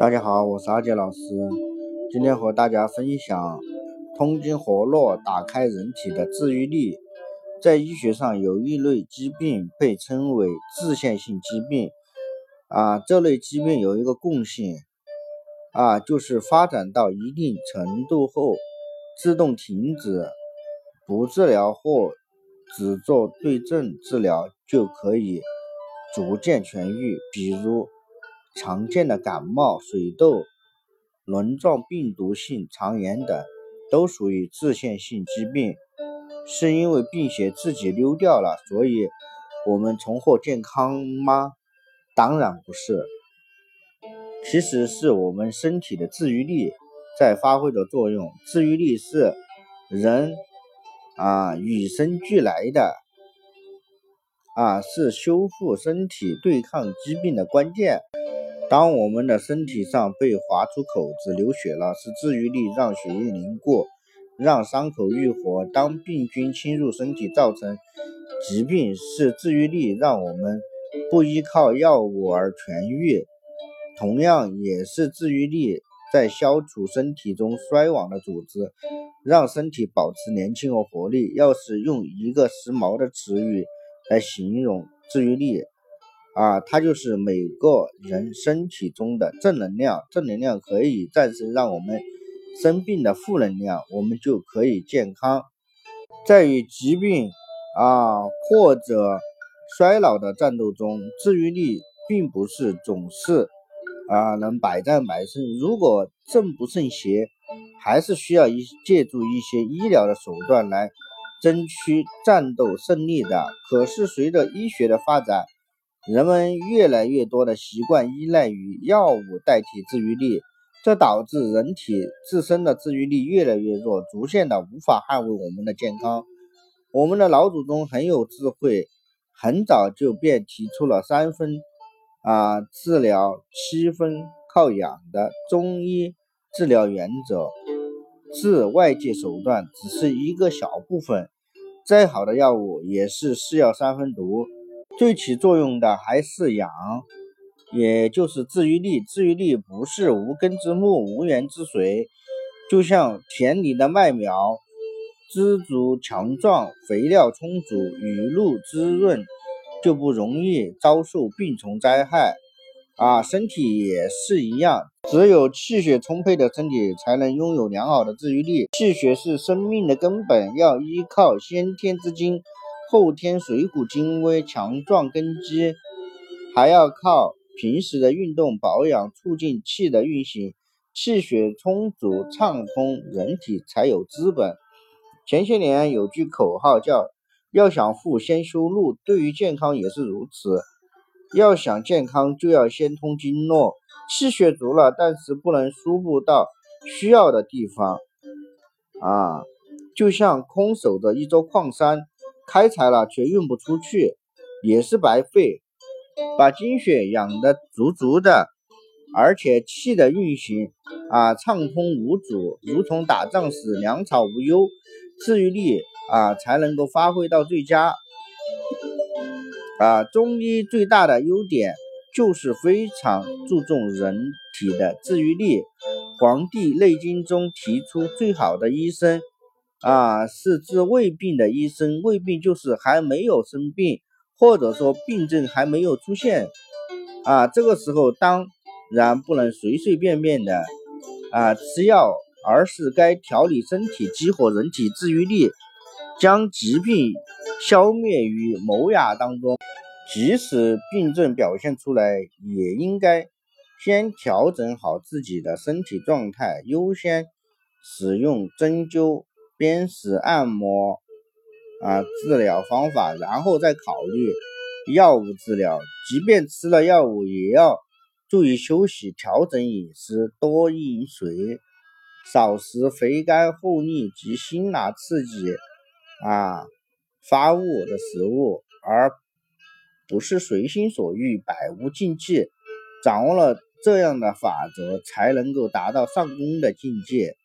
大家好，我是阿杰老师，今天和大家分享通经活络，打开人体的治愈力。在医学上，有一类疾病被称为自限性疾病。啊，这类疾病有一个共性，啊，就是发展到一定程度后，自动停止，不治疗或只做对症治疗就可以逐渐痊愈。比如。常见的感冒、水痘、轮状病毒性肠炎等，都属于自限性疾病。是因为病邪自己溜掉了，所以我们重获健康吗？当然不是。其实是我们身体的自愈力在发挥着作用。自愈力是人啊与生俱来的，啊是修复身体、对抗疾病的关键。当我们的身体上被划出口子、流血了，是治愈力让血液凝固，让伤口愈合。当病菌侵入身体造成疾病，是治愈力让我们不依靠药物而痊愈。同样也是治愈力在消除身体中衰亡的组织，让身体保持年轻和活力。要是用一个时髦的词语来形容治愈力，啊，它就是每个人身体中的正能量，正能量可以战胜让我们生病的负能量，我们就可以健康。在与疾病啊或者衰老的战斗中，治愈力并不是总是啊能百战百胜。如果正不胜邪，还是需要一借助一些医疗的手段来争取战斗胜利的。可是随着医学的发展，人们越来越多的习惯依赖于药物代替治愈力，这导致人体自身的治愈力越来越弱，逐渐的无法捍卫我们的健康。我们的老祖宗很有智慧，很早就便提出了三分啊治疗、七分靠养的中医治疗原则。治外界手段只是一个小部分，再好的药物也是是药三分毒。最起作用的还是养，也就是治愈力。治愈力不是无根之木、无源之水，就像田里的麦苗，枝足强壮、肥料充足、雨露滋润，就不容易遭受病虫灾害。啊，身体也是一样，只有气血充沛的身体才能拥有良好的治愈力。气血是生命的根本，要依靠先天之精。后天水谷精微，强壮根基，还要靠平时的运动保养，促进气的运行。气血充足畅通，人体才有资本。前些年有句口号叫“要想富，先修路”，对于健康也是如此。要想健康，就要先通经络。气血足了，但是不能输布到需要的地方啊，就像空守着一座矿山。开采了却运不出去，也是白费。把精血养得足足的，而且气的运行啊畅通无阻，如同打仗时粮草无忧，治愈力啊才能够发挥到最佳。啊，中医最大的优点就是非常注重人体的治愈力，《黄帝内经》中提出最好的医生。啊，是治胃病的医生。胃病就是还没有生病，或者说病症还没有出现。啊，这个时候当然不能随随便便的啊吃药，而是该调理身体，激活人体治愈力，将疾病消灭于萌芽当中。即使病症表现出来，也应该先调整好自己的身体状态，优先使用针灸。砭石按摩啊，治疗方法，然后再考虑药物治疗。即便吃了药物，也要注意休息，调整饮食，多饮水，少食肥甘厚腻及辛辣刺激啊发物的食物，而不是随心所欲，百无禁忌。掌握了这样的法则，才能够达到上功的境界。